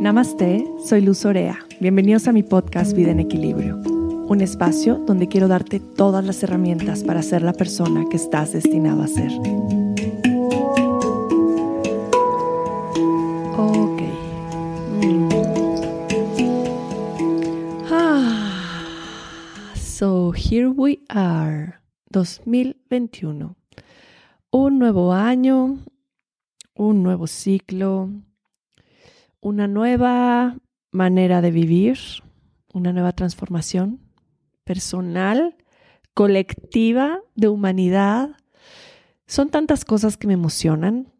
Namaste, soy Luz Orea. Bienvenidos a mi podcast Vida en Equilibrio, un espacio donde quiero darte todas las herramientas para ser la persona que estás destinado a ser. Ok. Mm. Ah. So here we are, 2021. Un nuevo año, un nuevo ciclo, una nueva manera de vivir, una nueva transformación personal, colectiva, de humanidad. Son tantas cosas que me emocionan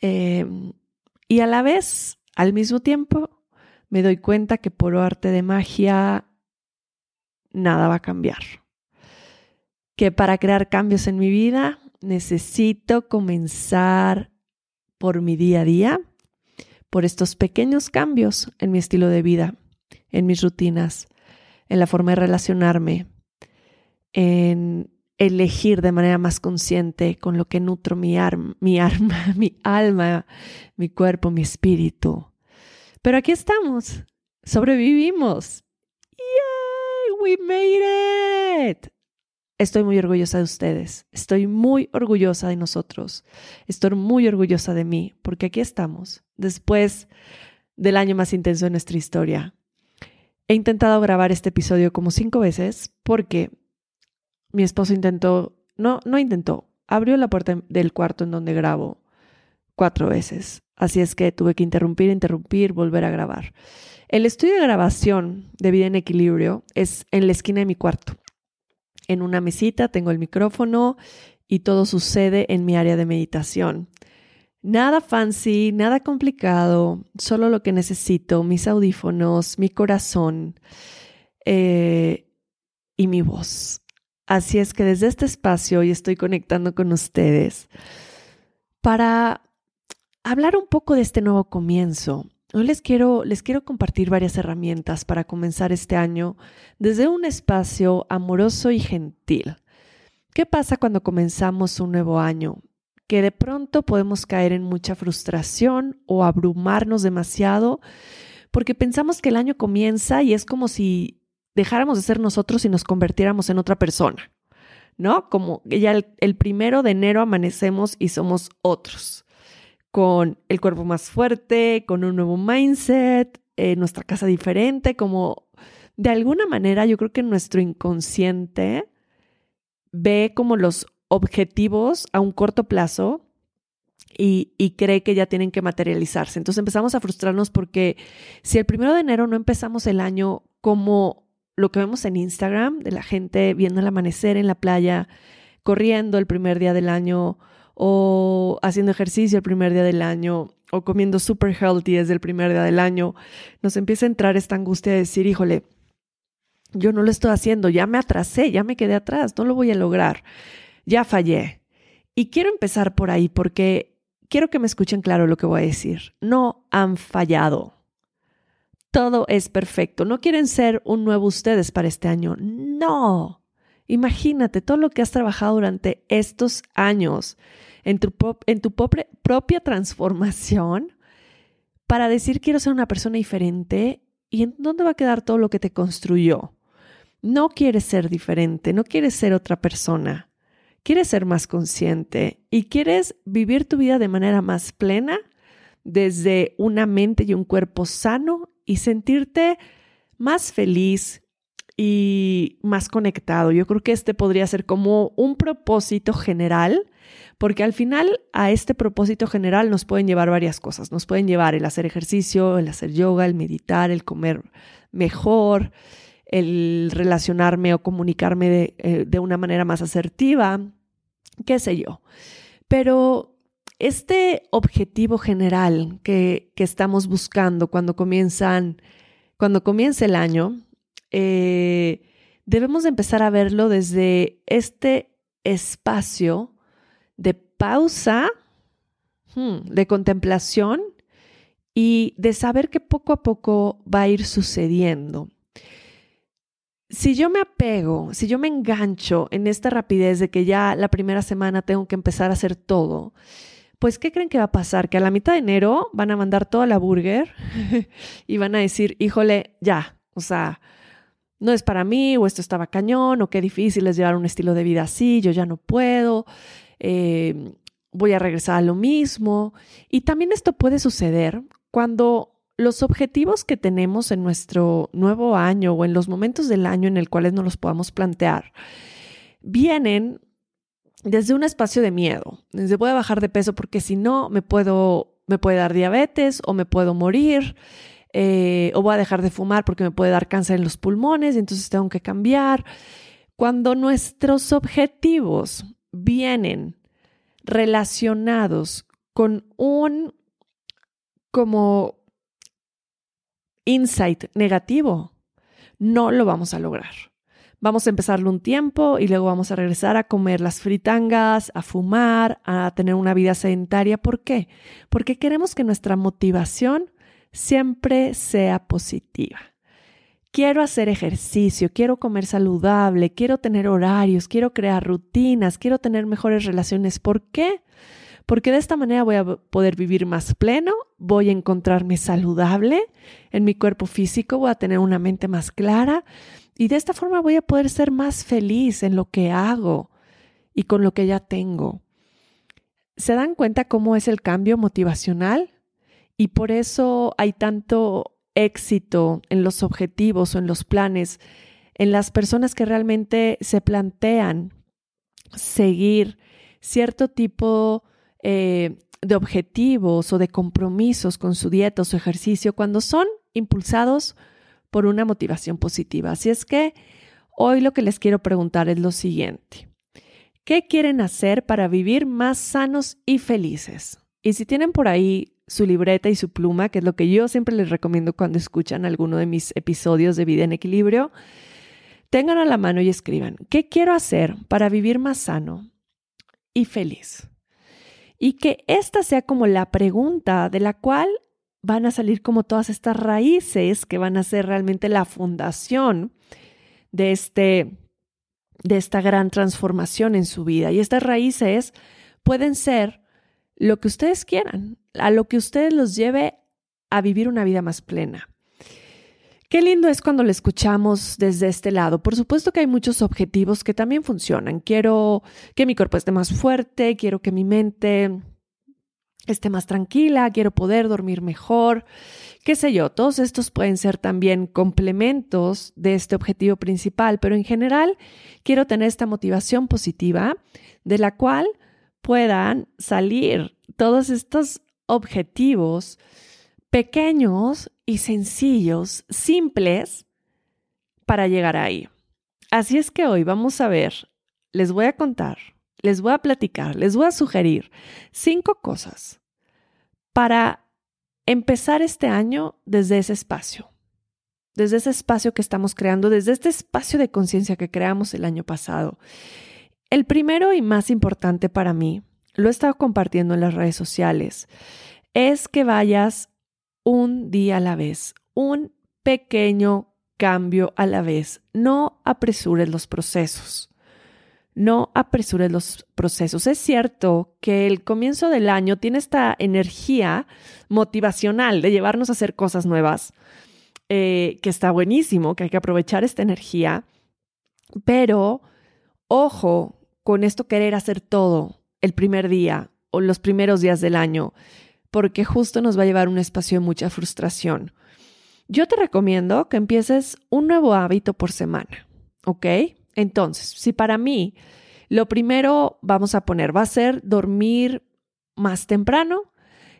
em, y a la vez, al mismo tiempo, me doy cuenta que por arte de magia nada va a cambiar. Que para crear cambios en mi vida necesito comenzar por mi día a día por estos pequeños cambios en mi estilo de vida, en mis rutinas, en la forma de relacionarme, en elegir de manera más consciente con lo que nutro mi, arma, mi alma, mi cuerpo, mi espíritu. Pero aquí estamos, sobrevivimos. ¡Yay! We made it. Estoy muy orgullosa de ustedes, estoy muy orgullosa de nosotros, estoy muy orgullosa de mí, porque aquí estamos, después del año más intenso de nuestra historia. He intentado grabar este episodio como cinco veces porque mi esposo intentó, no, no intentó, abrió la puerta del cuarto en donde grabo cuatro veces. Así es que tuve que interrumpir, interrumpir, volver a grabar. El estudio de grabación de Vida en Equilibrio es en la esquina de mi cuarto en una mesita, tengo el micrófono y todo sucede en mi área de meditación. Nada fancy, nada complicado, solo lo que necesito, mis audífonos, mi corazón eh, y mi voz. Así es que desde este espacio hoy estoy conectando con ustedes para hablar un poco de este nuevo comienzo, Hoy les quiero, les quiero compartir varias herramientas para comenzar este año desde un espacio amoroso y gentil. ¿Qué pasa cuando comenzamos un nuevo año? Que de pronto podemos caer en mucha frustración o abrumarnos demasiado porque pensamos que el año comienza y es como si dejáramos de ser nosotros y nos convirtiéramos en otra persona, ¿no? Como ya el, el primero de enero amanecemos y somos otros con el cuerpo más fuerte, con un nuevo mindset, eh, nuestra casa diferente, como de alguna manera yo creo que nuestro inconsciente ve como los objetivos a un corto plazo y, y, cree que ya tienen que materializarse. Entonces empezamos a frustrarnos porque si el primero de enero no empezamos el año como lo que vemos en Instagram, de la gente viendo el amanecer en la playa, corriendo el primer día del año, o haciendo ejercicio el primer día del año o comiendo super healthy desde el primer día del año, nos empieza a entrar esta angustia de decir, híjole, yo no lo estoy haciendo, ya me atrasé, ya me quedé atrás, no lo voy a lograr, ya fallé. Y quiero empezar por ahí porque quiero que me escuchen claro lo que voy a decir. No han fallado. Todo es perfecto. No quieren ser un nuevo ustedes para este año. No. Imagínate todo lo que has trabajado durante estos años en tu, en tu propia transformación para decir quiero ser una persona diferente y en dónde va a quedar todo lo que te construyó. No quieres ser diferente, no quieres ser otra persona, quieres ser más consciente y quieres vivir tu vida de manera más plena desde una mente y un cuerpo sano y sentirte más feliz y más conectado. Yo creo que este podría ser como un propósito general porque al final a este propósito general nos pueden llevar varias cosas. Nos pueden llevar el hacer ejercicio, el hacer yoga, el meditar, el comer mejor, el relacionarme o comunicarme de, eh, una manera más asertiva, qué sé yo. Pero este objetivo general que, estamos buscando cuando comienzan, cuando comienza el año, eh, debemos empezar a verlo desde este espacio de pausa, hmm, de contemplación y de saber que poco a poco va a ir sucediendo. Si yo me apego, si yo me engancho en esta rapidez de que ya la primera semana tengo que empezar a hacer todo, pues ¿qué creen que va a pasar? Que a la mitad de enero van a mandar toda la burger y van a decir, híjole, ya, o sea, no es para mí, o esto estaba cañón, o qué difícil es llevar un estilo de vida así, yo ya no puedo, eh, voy a regresar a lo mismo. Y también esto puede suceder cuando los objetivos que tenemos en nuestro nuevo año o en los momentos del año en el cual nos los podamos plantear vienen desde un espacio de miedo, desde voy a bajar de peso porque si no me puedo me puede dar diabetes o me puedo morir eh, o voy a dejar de fumar porque me puede dar cáncer en los pulmones y entonces tengo que cambiar. Cuando nuestros objetivos vienen relacionados con un como insight negativo, no lo vamos a lograr. Vamos a empezarlo un tiempo y luego vamos a regresar a comer las fritangas, a fumar, a tener una vida sedentaria. ¿Por qué? Porque queremos que nuestra motivación siempre sea positiva. Quiero hacer ejercicio, quiero comer saludable, quiero tener horarios, quiero crear rutinas, quiero tener mejores relaciones. ¿Por qué? Porque de esta manera voy a poder vivir más pleno, voy a encontrarme saludable en mi cuerpo físico, voy a tener una mente más clara y de esta forma voy a poder ser más feliz en lo que hago y con lo que ya tengo. ¿Se dan cuenta cómo es el cambio motivacional? Y por eso hay tanto éxito en los objetivos o en los planes, en las personas que realmente se plantean seguir cierto tipo eh, de objetivos o de compromisos con su dieta o su ejercicio cuando son impulsados por una motivación positiva. Así es que hoy lo que les quiero preguntar es lo siguiente. ¿Qué quieren hacer para vivir más sanos y felices? Y si tienen por ahí su libreta y su pluma, que es lo que yo siempre les recomiendo cuando escuchan alguno de mis episodios de Vida en Equilibrio, tengan a la mano y escriban, ¿qué quiero hacer para vivir más sano y feliz? Y que esta sea como la pregunta de la cual van a salir como todas estas raíces que van a ser realmente la fundación de, este, de esta gran transformación en su vida. Y estas raíces pueden ser lo que ustedes quieran a lo que ustedes los lleve a vivir una vida más plena. Qué lindo es cuando lo escuchamos desde este lado. Por supuesto que hay muchos objetivos que también funcionan. Quiero que mi cuerpo esté más fuerte, quiero que mi mente esté más tranquila, quiero poder dormir mejor, qué sé yo, todos estos pueden ser también complementos de este objetivo principal, pero en general quiero tener esta motivación positiva de la cual puedan salir todos estos objetivos pequeños y sencillos, simples, para llegar ahí. Así es que hoy vamos a ver, les voy a contar, les voy a platicar, les voy a sugerir cinco cosas para empezar este año desde ese espacio, desde ese espacio que estamos creando, desde este espacio de conciencia que creamos el año pasado. El primero y más importante para mí lo he estado compartiendo en las redes sociales, es que vayas un día a la vez, un pequeño cambio a la vez. No apresures los procesos. No apresures los procesos. Es cierto que el comienzo del año tiene esta energía motivacional de llevarnos a hacer cosas nuevas, eh, que está buenísimo, que hay que aprovechar esta energía, pero ojo con esto querer hacer todo el primer día o los primeros días del año, porque justo nos va a llevar un espacio de mucha frustración. Yo te recomiendo que empieces un nuevo hábito por semana, ¿ok? Entonces, si para mí lo primero vamos a poner va a ser dormir más temprano,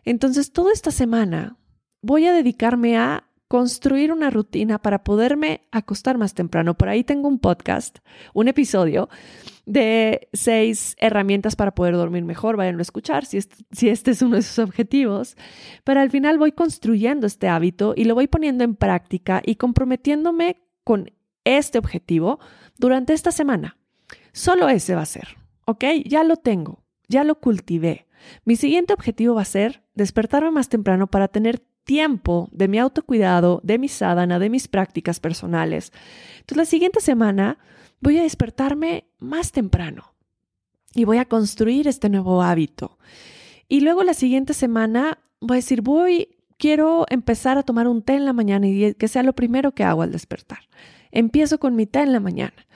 entonces toda esta semana voy a dedicarme a construir una rutina para poderme acostar más temprano. Por ahí tengo un podcast, un episodio de seis herramientas para poder dormir mejor. Vayan a escuchar si este, si este es uno de sus objetivos. Pero al final voy construyendo este hábito y lo voy poniendo en práctica y comprometiéndome con este objetivo durante esta semana. Solo ese va a ser, ¿ok? Ya lo tengo, ya lo cultivé. Mi siguiente objetivo va a ser despertarme más temprano para tener tiempo de mi autocuidado, de mi sadhana, de mis prácticas personales. Entonces, la siguiente semana voy a despertarme más temprano y voy a construir este nuevo hábito. Y luego la siguiente semana voy a decir, voy, quiero empezar a tomar un té en la mañana y que sea lo primero que hago al despertar. Empiezo con mi té en la mañana.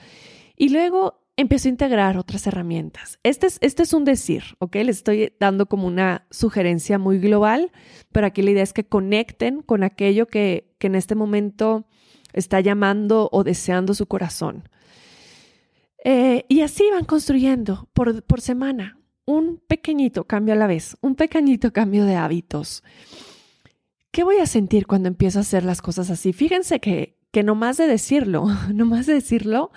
Y luego empiezo a integrar otras herramientas. Este es, este es un decir, ¿ok? Les estoy dando como una sugerencia muy global, pero aquí la idea es que conecten con aquello que, que en este momento está llamando o deseando su corazón. Eh, y así van construyendo por, por semana un pequeñito cambio a la vez, un pequeñito cambio de hábitos. ¿Qué voy a sentir cuando empiezo a hacer las cosas así? Fíjense que, que no más de decirlo, no más de decirlo,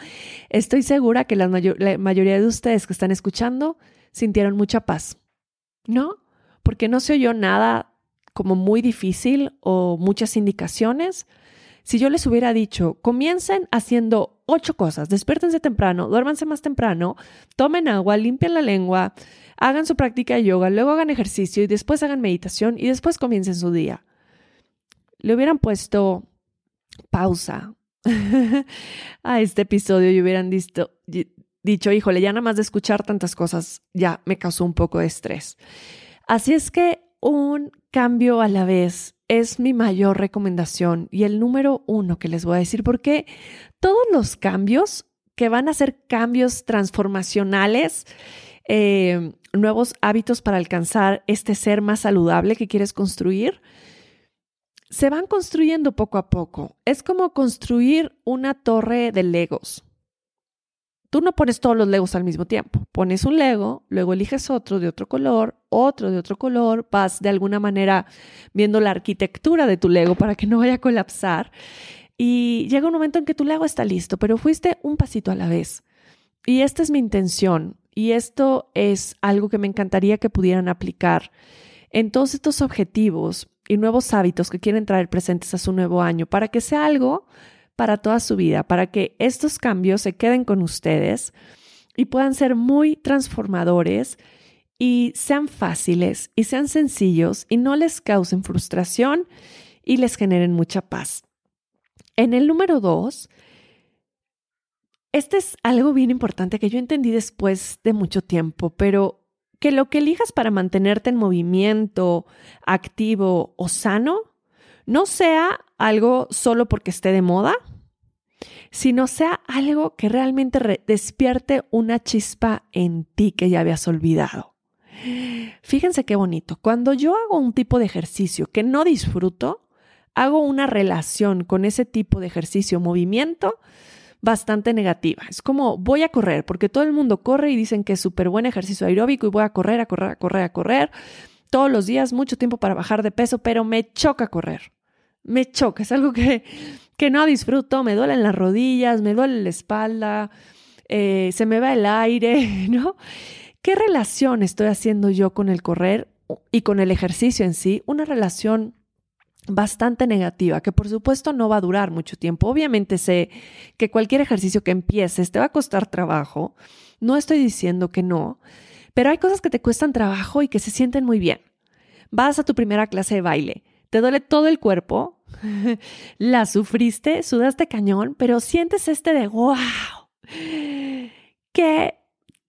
estoy segura que la, la mayoría de ustedes que están escuchando sintieron mucha paz, ¿no? Porque no se oyó nada como muy difícil o muchas indicaciones, si yo les hubiera dicho, comiencen haciendo ocho cosas, despiértense temprano, duérmanse más temprano, tomen agua, limpien la lengua, hagan su práctica de yoga, luego hagan ejercicio y después hagan meditación y después comiencen su día. Le hubieran puesto pausa a este episodio y hubieran dicho, dicho, híjole, ya nada más de escuchar tantas cosas ya me causó un poco de estrés. Así es que un cambio a la vez es mi mayor recomendación y el número uno que les voy a decir, porque todos los cambios que van a ser cambios transformacionales, eh, nuevos hábitos para alcanzar este ser más saludable que quieres construir, se van construyendo poco a poco. Es como construir una torre de legos. Tú no pones todos los legos al mismo tiempo. Pones un lego, luego eliges otro de otro color, otro de otro color, vas de alguna manera viendo la arquitectura de tu lego para que no vaya a colapsar. Y llega un momento en que tu lego está listo, pero fuiste un pasito a la vez. Y esta es mi intención. Y esto es algo que me encantaría que pudieran aplicar en todos estos objetivos y nuevos hábitos que quieren traer presentes a su nuevo año para que sea algo para toda su vida, para que estos cambios se queden con ustedes y puedan ser muy transformadores y sean fáciles y sean sencillos y no les causen frustración y les generen mucha paz. En el número dos, este es algo bien importante que yo entendí después de mucho tiempo, pero que lo que elijas para mantenerte en movimiento, activo o sano, no sea algo solo porque esté de moda, sino sea algo que realmente despierte una chispa en ti que ya habías olvidado. Fíjense qué bonito. Cuando yo hago un tipo de ejercicio que no disfruto, hago una relación con ese tipo de ejercicio, movimiento, bastante negativa. Es como voy a correr, porque todo el mundo corre y dicen que es súper buen ejercicio aeróbico y voy a correr, a correr, a correr, a correr todos los días, mucho tiempo para bajar de peso, pero me choca correr me choca, es algo que, que no disfruto, me duelen las rodillas, me duele la espalda, eh, se me va el aire, ¿no? ¿Qué relación estoy haciendo yo con el correr y con el ejercicio en sí? Una relación bastante negativa, que por supuesto no va a durar mucho tiempo. Obviamente sé que cualquier ejercicio que empieces te va a costar trabajo, no estoy diciendo que no, pero hay cosas que te cuestan trabajo y que se sienten muy bien. Vas a tu primera clase de baile, te duele todo el cuerpo, la sufriste, sudaste cañón, pero sientes este de wow, qué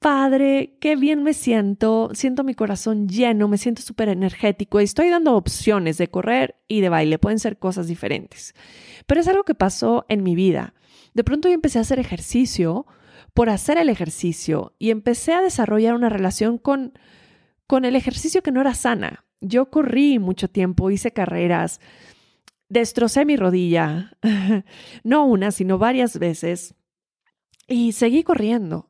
padre, qué bien me siento, siento mi corazón lleno, me siento súper energético y estoy dando opciones de correr y de baile, pueden ser cosas diferentes. Pero es algo que pasó en mi vida. De pronto yo empecé a hacer ejercicio por hacer el ejercicio y empecé a desarrollar una relación con, con el ejercicio que no era sana. Yo corrí mucho tiempo, hice carreras, destrocé mi rodilla, no una, sino varias veces, y seguí corriendo.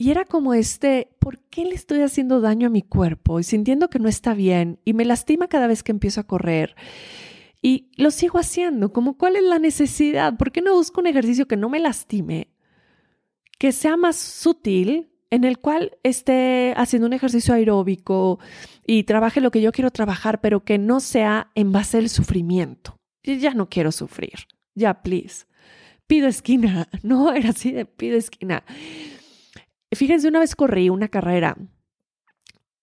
Y era como este, ¿por qué le estoy haciendo daño a mi cuerpo? Y sintiendo que no está bien, y me lastima cada vez que empiezo a correr. Y lo sigo haciendo, como cuál es la necesidad, ¿por qué no busco un ejercicio que no me lastime, que sea más sutil, en el cual esté haciendo un ejercicio aeróbico y trabaje lo que yo quiero trabajar, pero que no sea en base al sufrimiento. Yo ya no quiero sufrir. Ya, please. Pido esquina. No era así de pido esquina. Fíjense, una vez corrí una carrera.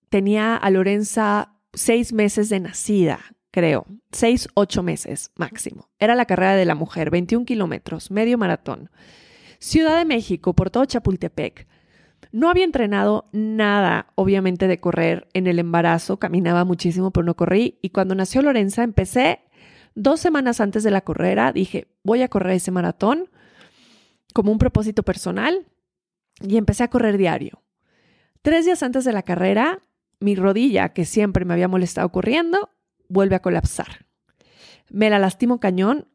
Tenía a Lorenza seis meses de nacida, creo. Seis, ocho meses máximo. Era la carrera de la mujer, 21 kilómetros, medio maratón. Ciudad de México, por todo Chapultepec. No había entrenado nada, obviamente, de correr en el embarazo. Caminaba muchísimo, pero no corrí. Y cuando nació Lorenza, empecé dos semanas antes de la carrera. Dije, voy a correr ese maratón como un propósito personal. Y empecé a correr diario. Tres días antes de la carrera, mi rodilla, que siempre me había molestado corriendo, vuelve a colapsar. Me la lastimo cañón,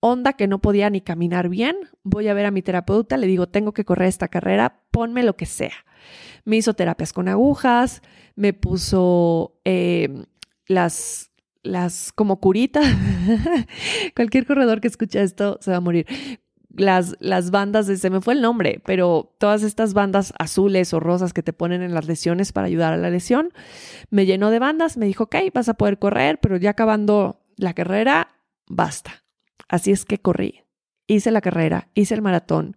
onda que no podía ni caminar bien. Voy a ver a mi terapeuta, le digo, tengo que correr esta carrera, ponme lo que sea. Me hizo terapias con agujas, me puso eh, las, las como curitas. Cualquier corredor que escuche esto se va a morir. Las, las bandas, de, se me fue el nombre, pero todas estas bandas azules o rosas que te ponen en las lesiones para ayudar a la lesión, me llenó de bandas, me dijo, ok, vas a poder correr, pero ya acabando la carrera, basta Así es que corrí, hice la carrera, hice el maratón,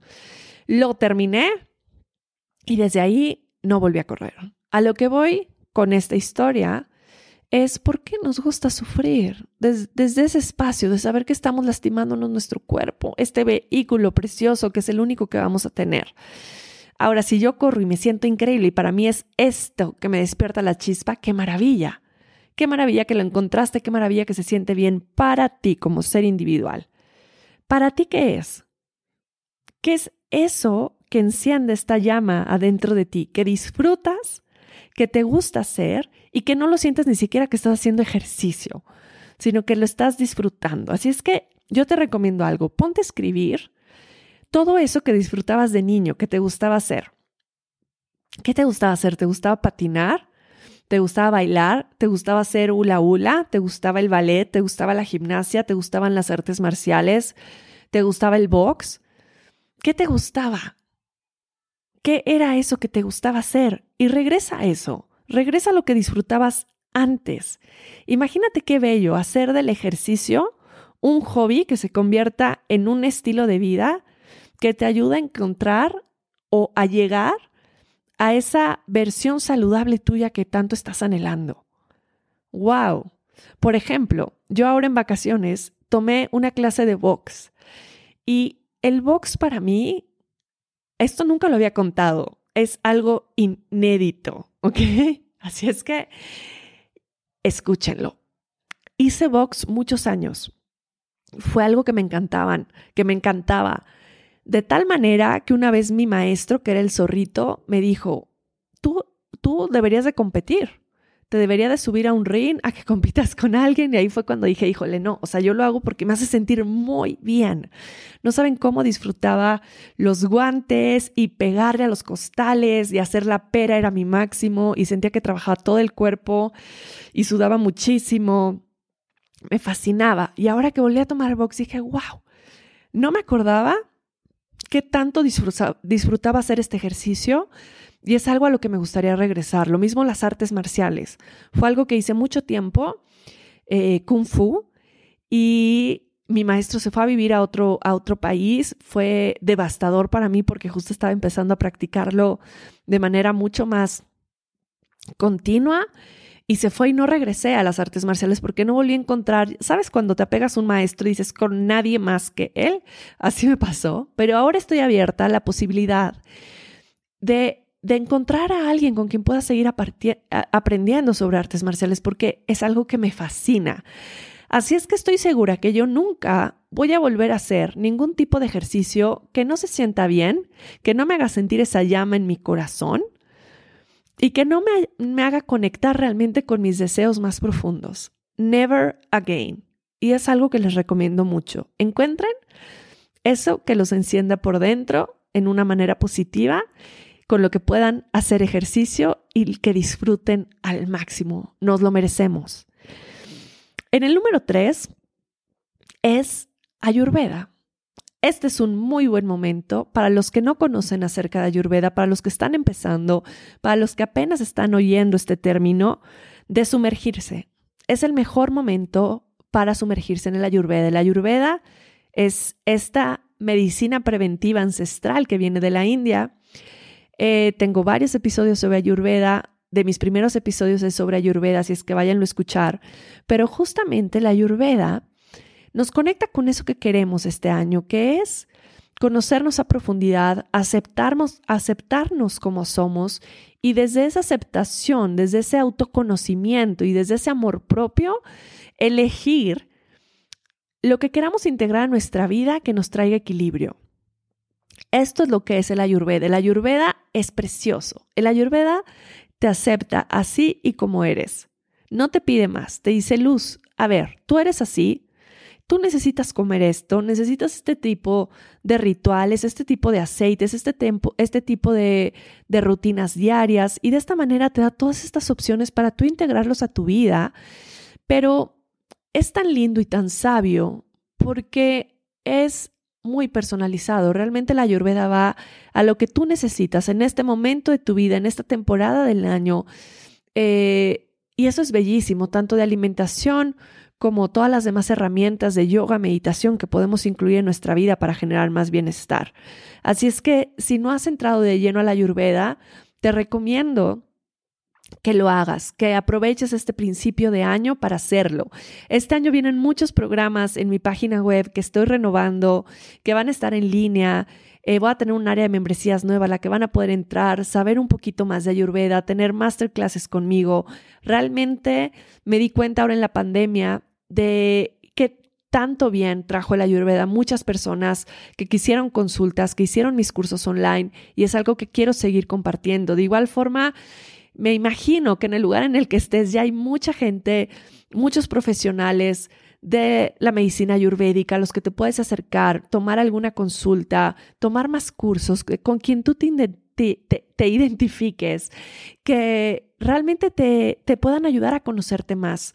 lo terminé y desde ahí no volví a correr. A lo que voy con esta historia es por qué nos gusta sufrir desde, ese espacio de saber que estamos lastimándonos nuestro cuerpo, este vehículo precioso que es el único que vamos a tener. Ahora, si yo corro y me siento increíble y para mí es esto que me despierta la chispa, qué maravilla. Qué maravilla que lo encontraste, qué maravilla que se siente bien para ti como ser individual. ¿Para ti qué es? ¿Qué es eso que enciende esta llama adentro de ti, que disfrutas, que te gusta hacer y que no lo sientes ni siquiera que estás haciendo ejercicio, sino que lo estás disfrutando? Así es que yo te recomiendo algo, ponte a escribir todo eso que disfrutabas de niño, que te gustaba hacer. ¿Qué te gustaba hacer? ¿Te gustaba patinar? ¿Te gustaba bailar? ¿Te gustaba hacer hula hula? ¿Te gustaba el ballet? ¿Te gustaba la gimnasia? ¿Te gustaban las artes marciales? ¿Te gustaba el box? ¿Qué te gustaba? ¿Qué era eso que te gustaba hacer? Y regresa a eso. Regresa a lo que disfrutabas antes. Imagínate qué bello hacer del ejercicio un hobby que se convierta en un estilo de vida que te ayuda a encontrar o a llegar a esa versión saludable tuya que tanto estás anhelando. ¡Wow! Por ejemplo, yo ahora en vacaciones tomé una clase de box y el box para mí, esto nunca lo había contado, es algo inédito, ¿ok? Así es que escúchenlo. Hice box muchos años. Fue algo que me encantaban, que me encantaba. De tal manera que una vez mi maestro, que era el zorrito, me dijo, tú, tú deberías de competir, te debería de subir a un ring a que compitas con alguien. Y ahí fue cuando dije, híjole, no, o sea, yo lo hago porque me hace sentir muy bien. No saben cómo disfrutaba los guantes y pegarle a los costales y hacer la pera era mi máximo y sentía que trabajaba todo el cuerpo y sudaba muchísimo. Me fascinaba. Y ahora que volví a tomar box dije, wow, no me acordaba qué tanto disfrutaba, hacer este ejercicio y es algo a lo que me gustaría regresar. Lo mismo las artes marciales. Fue algo que hice mucho tiempo, eh, kung fu, y mi maestro se fue a vivir a otro, a otro país. Fue devastador para mí porque justo estaba empezando a practicarlo de manera mucho más continua y se fue y no regresé a las artes marciales porque no volví a encontrar, ¿sabes? Cuando te apegas a un maestro y dices con nadie más que él, así me pasó, pero ahora estoy abierta a la posibilidad de, de encontrar a alguien con quien pueda seguir aprendiendo sobre artes marciales porque es algo que me fascina. Así es que estoy segura que yo nunca voy a volver a hacer ningún tipo de ejercicio que no se sienta bien, que no me haga sentir esa llama en mi corazón y que no me, haga conectar realmente con mis deseos más profundos. Never again. Y es algo que les recomiendo mucho. Encuentren eso que los encienda por dentro en una manera positiva, con lo que puedan hacer ejercicio y que disfruten al máximo. Nos lo merecemos. En el número tres es Ayurveda. Este es un muy buen momento para los que no conocen acerca de Ayurveda, para los que están empezando, para los que apenas están oyendo este término, de sumergirse. Es el mejor momento para sumergirse en el Ayurveda. El Ayurveda es esta medicina preventiva ancestral que viene de la India. Eh, tengo varios episodios sobre Ayurveda. De mis primeros episodios es sobre Ayurveda, así es que váyanlo a escuchar. Pero justamente la Ayurveda nos conecta con eso que queremos este año, que es conocernos a profundidad, aceptarnos, aceptarnos como somos y desde esa aceptación, desde ese autoconocimiento y desde ese amor propio, elegir lo que queramos integrar a nuestra vida que nos traiga equilibrio. Esto es lo que es el ayurveda. El ayurveda es precioso. El ayurveda te acepta así y como eres. No te pide más, te dice luz. A ver, tú eres así, tú necesitas comer esto, necesitas este tipo de rituales, este tipo de aceites, este, este tipo de, de rutinas diarias y de esta manera te da todas estas opciones para tú integrarlos a tu vida. Pero es tan lindo y tan sabio porque es muy personalizado. Realmente la ayurveda va a lo que tú necesitas en este momento de tu vida, en esta temporada del año. Eh, y eso es bellísimo, tanto de alimentación como todas las demás herramientas de yoga, meditación que podemos incluir en nuestra vida para generar más bienestar. Así es que si no has entrado de lleno a la ayurveda, te recomiendo que lo hagas, que aproveches este principio de año para hacerlo. Este año vienen muchos programas en mi página web que estoy renovando, que van a estar en línea. Eh, voy a tener un área de membresías nueva la que van a poder entrar, saber un poquito más de Ayurveda, tener masterclasses conmigo. Realmente me di cuenta ahora en la pandemia de que tanto bien trajo el Ayurveda muchas personas que quisieron consultas, que hicieron mis cursos online y es algo que quiero seguir compartiendo. De igual forma, me imagino que en el lugar en el que estés ya hay mucha gente, muchos profesionales de la medicina ayurvédica a los que te puedes acercar, tomar alguna consulta, tomar más cursos con quien tú te, identifiques, que realmente te, te, puedan ayudar a conocerte más.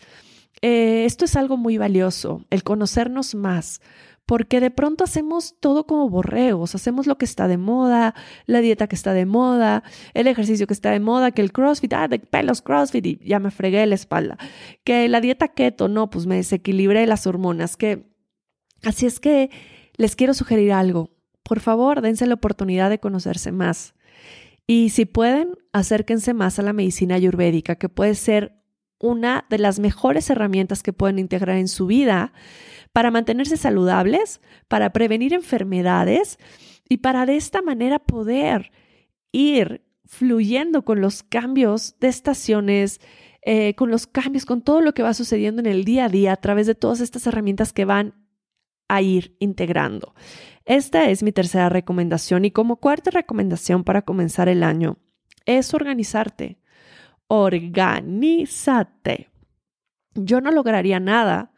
Eh, esto es algo muy valioso, el conocernos más, porque de pronto hacemos todo como borreos, hacemos lo que está de moda, la dieta que está de moda, el ejercicio que está de moda, que el CrossFit, ah, de pelos CrossFit y ya me fregué la espalda, que la dieta keto, no, pues me desequilibré las hormonas, que así es que les quiero sugerir algo. Por favor, dense la oportunidad de conocerse más. Y si pueden, acérquense más a la medicina ayurvédica, que puede ser una de las mejores herramientas que pueden integrar en su vida para mantenerse saludables, para prevenir enfermedades y para de esta manera poder ir fluyendo con los cambios de estaciones, eh, con los cambios, con todo lo que va sucediendo en el día a día a través de todas estas herramientas que van a ir integrando. Esta es mi tercera recomendación y como cuarta recomendación para comenzar el año es organizarte. Organízate. Yo no lograría nada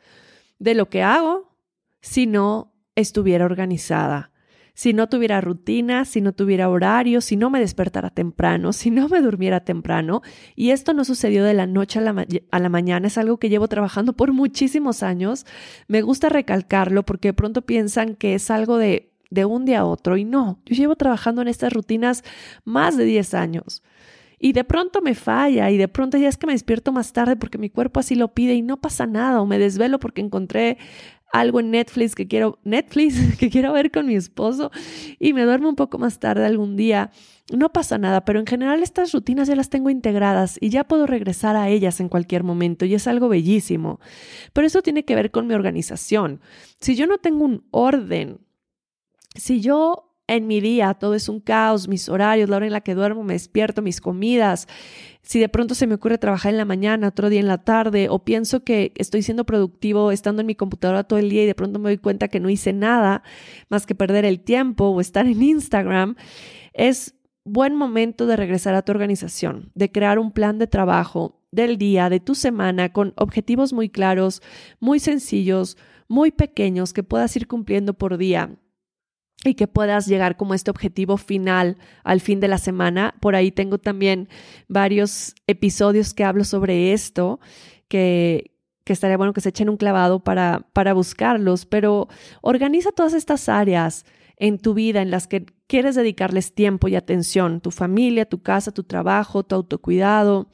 de lo que hago si no estuviera organizada, si no tuviera rutina, si no tuviera horario, si no me despertara temprano, si no me durmiera temprano. Y esto no sucedió de la noche a la, a la, mañana, es algo que llevo trabajando por muchísimos años. Me gusta recalcarlo porque de pronto piensan que es algo de, de un día a otro y no, yo llevo trabajando en estas rutinas más de 10 años. Y de pronto me falla y de pronto ya es que me despierto más tarde porque mi cuerpo así lo pide y no pasa nada o me desvelo porque encontré algo en Netflix que quiero Netflix que quiero ver con mi esposo y me duermo un poco más tarde algún día. No pasa nada, pero en general estas rutinas ya las tengo integradas y ya puedo regresar a ellas en cualquier momento y es algo bellísimo. Pero eso tiene que ver con mi organización. Si yo no tengo un orden, si yo en mi día todo es un caos, mis horarios, la hora en la que duermo, me despierto, mis comidas. Si de pronto se me ocurre trabajar en la mañana, otro día en la tarde, o pienso que estoy siendo productivo estando en mi computadora todo el día y de pronto me doy cuenta que no hice nada más que perder el tiempo o estar en Instagram, es buen momento de regresar a tu organización, de crear un plan de trabajo del día, de tu semana, con objetivos muy claros, muy sencillos, muy pequeños que puedas ir cumpliendo por día y que puedas llegar como este objetivo final al fin de la semana. Por ahí tengo también varios episodios que hablo sobre esto, que, que estaría bueno que se echen un clavado para, para buscarlos, pero organiza todas estas áreas en tu vida en las que quieres dedicarles tiempo y atención, tu familia, tu casa, tu trabajo, tu autocuidado.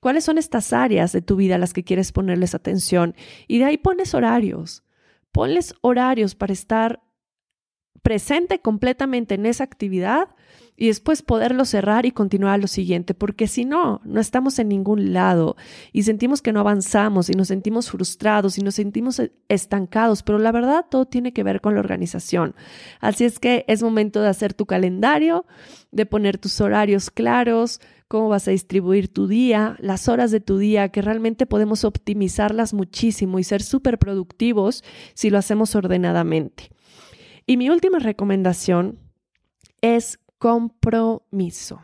¿Cuáles son estas áreas de tu vida a las que quieres ponerles atención? Y de ahí pones horarios. Ponles horarios para estar presente completamente en esa actividad y después poderlo cerrar y continuar a lo siguiente, porque si no, no estamos en ningún lado y sentimos que no avanzamos y nos sentimos frustrados y nos sentimos estancados, pero la verdad todo tiene que ver con la organización. Así es que es momento de hacer tu calendario, de poner tus horarios claros, cómo vas a distribuir tu día, las horas de tu día, que realmente podemos optimizarlas muchísimo y ser súper productivos si lo hacemos ordenadamente. Y mi última recomendación es compromiso.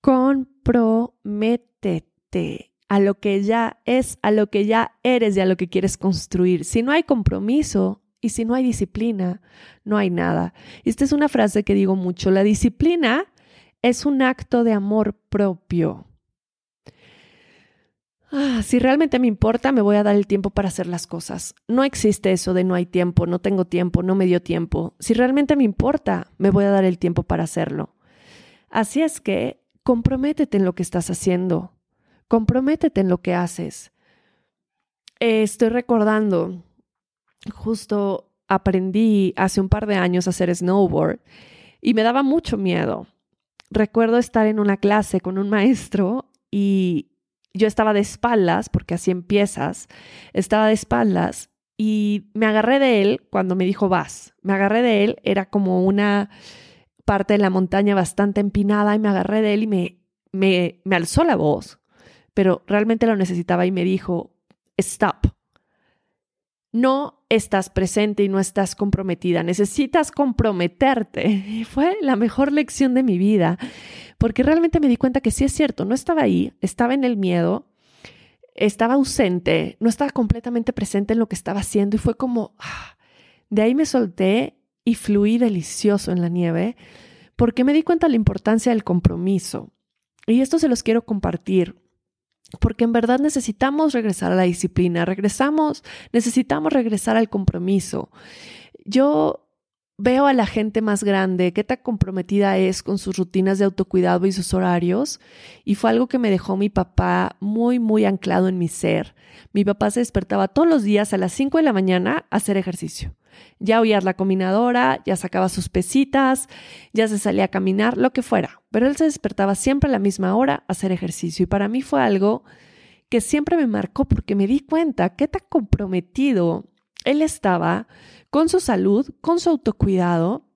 Comprométete a lo que ya es, a lo que ya eres y a lo que quieres construir. Si no hay compromiso y si no hay disciplina, no hay nada. Esta es una frase que digo mucho. La disciplina es un acto de amor propio. Ah, si realmente me importa, me voy a dar el tiempo para hacer las cosas. No existe eso de no hay tiempo, no tengo tiempo, no me dio tiempo. Si realmente me importa, me voy a dar el tiempo para hacerlo. Así es que comprométete en lo que estás haciendo. Comprométete en lo que haces. Eh, estoy recordando, justo aprendí hace un par de años a hacer snowboard y me daba mucho miedo recuerdo estar en una clase con un maestro y yo estaba de espaldas, porque así empiezas, estaba de espaldas y me agarré de él cuando me dijo vas. Me agarré de él, era como una parte de la montaña bastante empinada y me agarré de él y me, me, me alzó la voz, pero realmente lo necesitaba y me dijo, stop. No estás presente y no estás comprometida. Necesitas comprometerte. Y fue la mejor lección de mi vida, porque realmente me di cuenta que sí es cierto, no estaba ahí, estaba en el miedo, estaba ausente, no estaba completamente presente en lo que estaba haciendo y fue como, ah, de ahí me solté y fluí delicioso en la nieve, porque me di cuenta de la importancia del compromiso. Y esto se los quiero compartir porque en verdad necesitamos regresar a la disciplina, regresamos, necesitamos regresar al compromiso. Yo veo a la gente más grande, qué tan comprometida es con sus rutinas de autocuidado y sus horarios, y fue algo que me dejó mi papá muy, muy anclado en mi ser. Mi papá se despertaba todos los días a las 5 de la mañana a hacer ejercicio. Ya oía la combinadora, ya sacaba sus pesitas, ya se salía a caminar, lo que fuera. Pero él se despertaba siempre a la misma hora a hacer ejercicio. Y para mí fue algo que siempre me marcó porque me di cuenta qué tan comprometido él estaba con su salud, con su autocuidado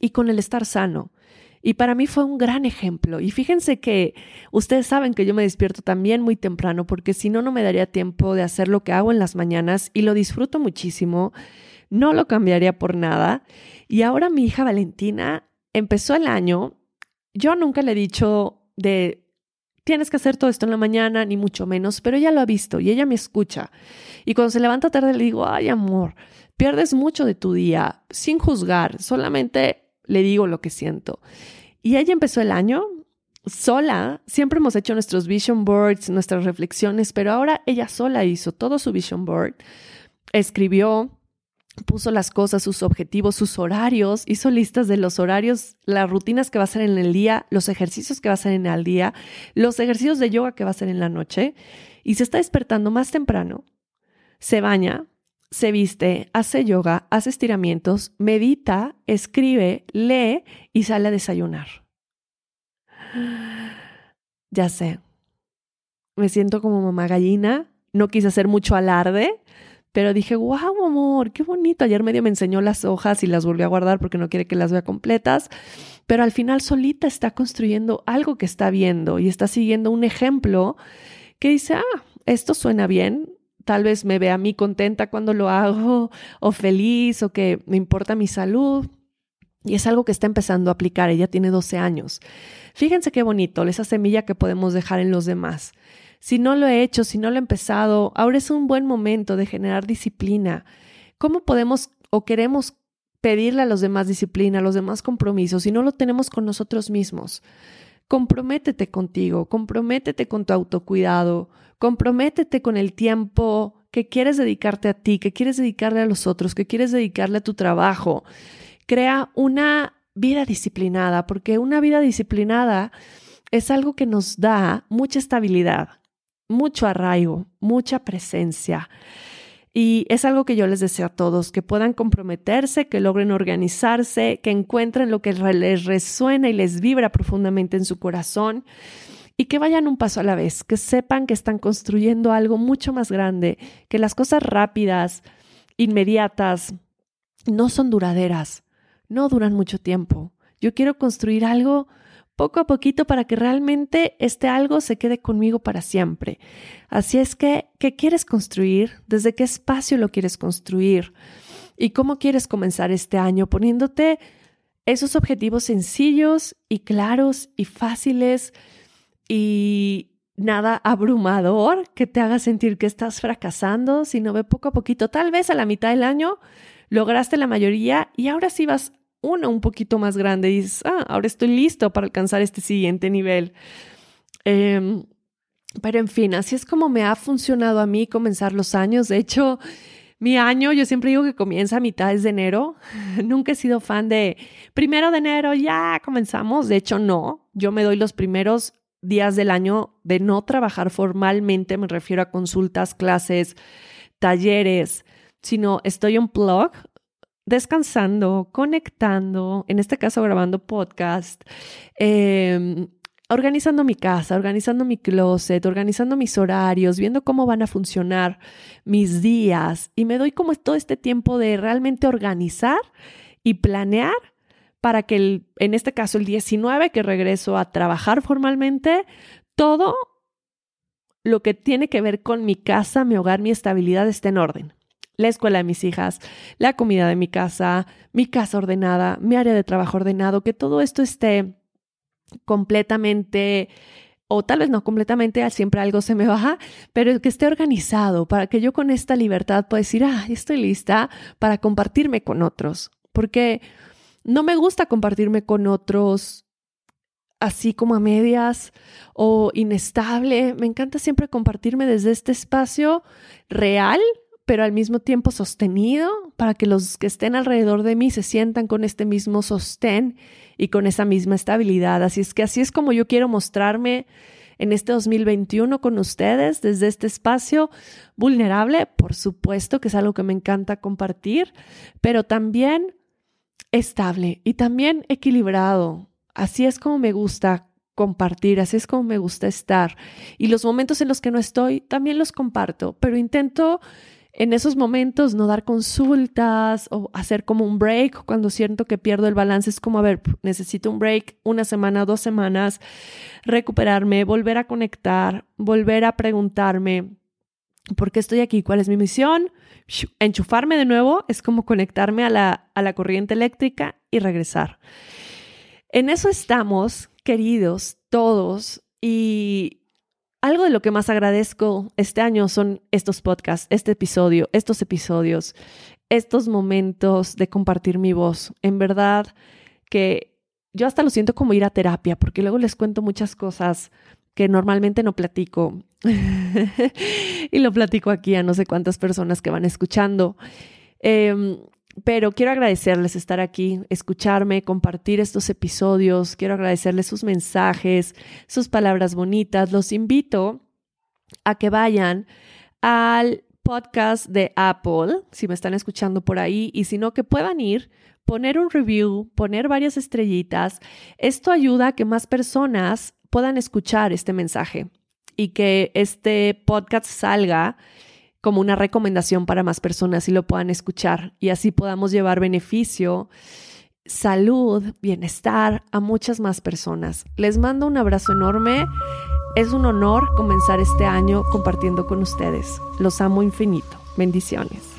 y con el estar sano. Y para mí fue un gran ejemplo. Y fíjense que ustedes saben que yo me despierto también muy temprano porque si no, no me daría tiempo de hacer lo que hago en las mañanas y lo disfruto muchísimo. No lo cambiaría por nada. Y ahora mi hija Valentina empezó el año. Yo nunca le he dicho de tienes que hacer todo esto en la mañana, ni mucho menos, pero ella lo ha visto y ella me escucha. Y cuando se levanta tarde le digo, ay amor, pierdes mucho de tu día sin juzgar, solamente le digo lo que siento. Y ella empezó el año sola, siempre hemos hecho nuestros vision boards, nuestras reflexiones, pero ahora ella sola hizo todo su vision board, escribió, puso las cosas, sus objetivos, sus horarios, hizo listas de los horarios, las rutinas que va a hacer en el día, los ejercicios que va a hacer en el día, los ejercicios de yoga que va a hacer en la noche, y se está despertando más temprano, se baña, se viste, hace yoga, hace estiramientos, medita, escribe, lee y sale a desayunar. Ya sé, me siento como mamá gallina, no quise hacer mucho alarde, pero dije, wow, amor, qué bonito. Ayer medio me enseñó las hojas y las volví a guardar porque no quiere que las vea completas, pero al final solita está construyendo algo que está viendo y está siguiendo un ejemplo que dice, ah, esto suena bien, tal vez me vea a mí contenta cuando lo hago o feliz o que me importa mi salud. Y es algo que está empezando a aplicar. Ella tiene 12 años. Fíjense qué bonito, esa semilla que podemos dejar en los demás. Si no lo he hecho, si no lo he empezado, ahora es un buen momento de generar disciplina. ¿Cómo podemos o queremos pedirle a los demás disciplina, a los demás compromisos, si no lo tenemos con nosotros mismos? Comprométete contigo, comprométete con tu autocuidado, Comprométete con el tiempo que quieres dedicarte a ti, que quieres dedicarle a los otros, que quieres dedicarle a tu trabajo. Crea una vida disciplinada, porque una vida disciplinada es algo que nos da mucha estabilidad, mucho arraigo, mucha presencia. Y es algo que yo les deseo a todos, que puedan comprometerse, que logren organizarse, que encuentren lo que les resuena y les vibra profundamente en su corazón y que vayan un paso a la vez, que sepan que están construyendo algo mucho más grande, que las cosas rápidas, inmediatas, no son duraderas, no duran mucho tiempo. Yo quiero construir algo poco a poquito para que realmente este algo se quede conmigo para siempre. Así es que, ¿qué quieres construir? ¿Desde qué espacio lo quieres construir? ¿Y cómo quieres comenzar este año poniéndote esos objetivos sencillos y claros y fáciles y nada abrumador que te haga sentir que estás fracasando, sino ve poco a poquito, tal vez a la mitad del año lograste la mayoría y ahora sí vas uno un poquito más grande y dices, ah, ahora estoy listo para alcanzar este siguiente nivel. Em, pero en fin, así es como me ha funcionado a mí comenzar los años. De hecho, mi año, yo siempre digo que comienza a mitades de enero. Nunca he sido fan de primero de enero, ya comenzamos. De hecho, no. Yo me doy los primeros días del año de no trabajar formalmente, me refiero a consultas, clases, talleres, sino estoy en blog descansando, conectando, en este caso grabando podcast, em, organizando mi casa, organizando mi closet, organizando mis horarios, viendo cómo van a funcionar mis días. Y me doy como todo este tiempo de realmente organizar y planear para que el, en este caso el 19 que regreso a trabajar formalmente, todo lo que tiene que ver con mi casa, mi hogar, mi estabilidad esté en orden. La escuela de mis hijas, la comida de mi casa, mi casa ordenada, mi área de trabajo ordenado, que todo esto esté completamente o tal vez no completamente, siempre algo se me baja, pero que esté organizado para que yo con esta libertad pueda decir, ah, estoy lista para compartirme con otros, porque no me gusta compartirme con otros así como a medias o inestable, me encanta siempre compartirme desde este espacio real pero al mismo tiempo sostenido para que los que estén alrededor de mí se sientan con este mismo sostén y con esa misma estabilidad. Así es que así es como yo quiero mostrarme en este 2021 con ustedes desde este espacio vulnerable, por supuesto que es algo que me encanta compartir, pero también estable y también equilibrado. Así es como me gusta compartir, así es como me gusta estar. Y los momentos en los que no estoy, también los comparto, pero intento en esos momentos no dar consultas o hacer como un break cuando siento que pierdo el balance. Es como, a ver, necesito un break, una semana, dos semanas, recuperarme, volver a conectar, volver a preguntarme. ¿Por qué estoy aquí? ¿Cuál es mi misión? Enchufarme de nuevo es como conectarme a la, a la corriente eléctrica y regresar. En eso estamos, queridos, todos, y algo de lo que más agradezco este año son estos podcasts, este episodio, estos episodios, estos momentos de compartir mi voz. En verdad que yo hasta lo siento como ir a terapia, porque luego les cuento muchas cosas que normalmente no platico. y lo platico aquí a no sé cuántas personas que van escuchando. Em, pero quiero agradecerles estar aquí, escucharme, compartir estos episodios. Quiero agradecerles sus mensajes, sus palabras bonitas. Los invito a que vayan al podcast de Apple, si me están escuchando por ahí, y si no, que puedan ir, poner un review, poner varias estrellitas. Esto ayuda a que más personas puedan escuchar este mensaje y que este podcast salga como una recomendación para más personas y lo puedan escuchar y así podamos llevar beneficio, salud, bienestar a muchas más personas. Les mando un abrazo enorme. Es un honor comenzar este año compartiendo con ustedes. Los amo infinito. Bendiciones.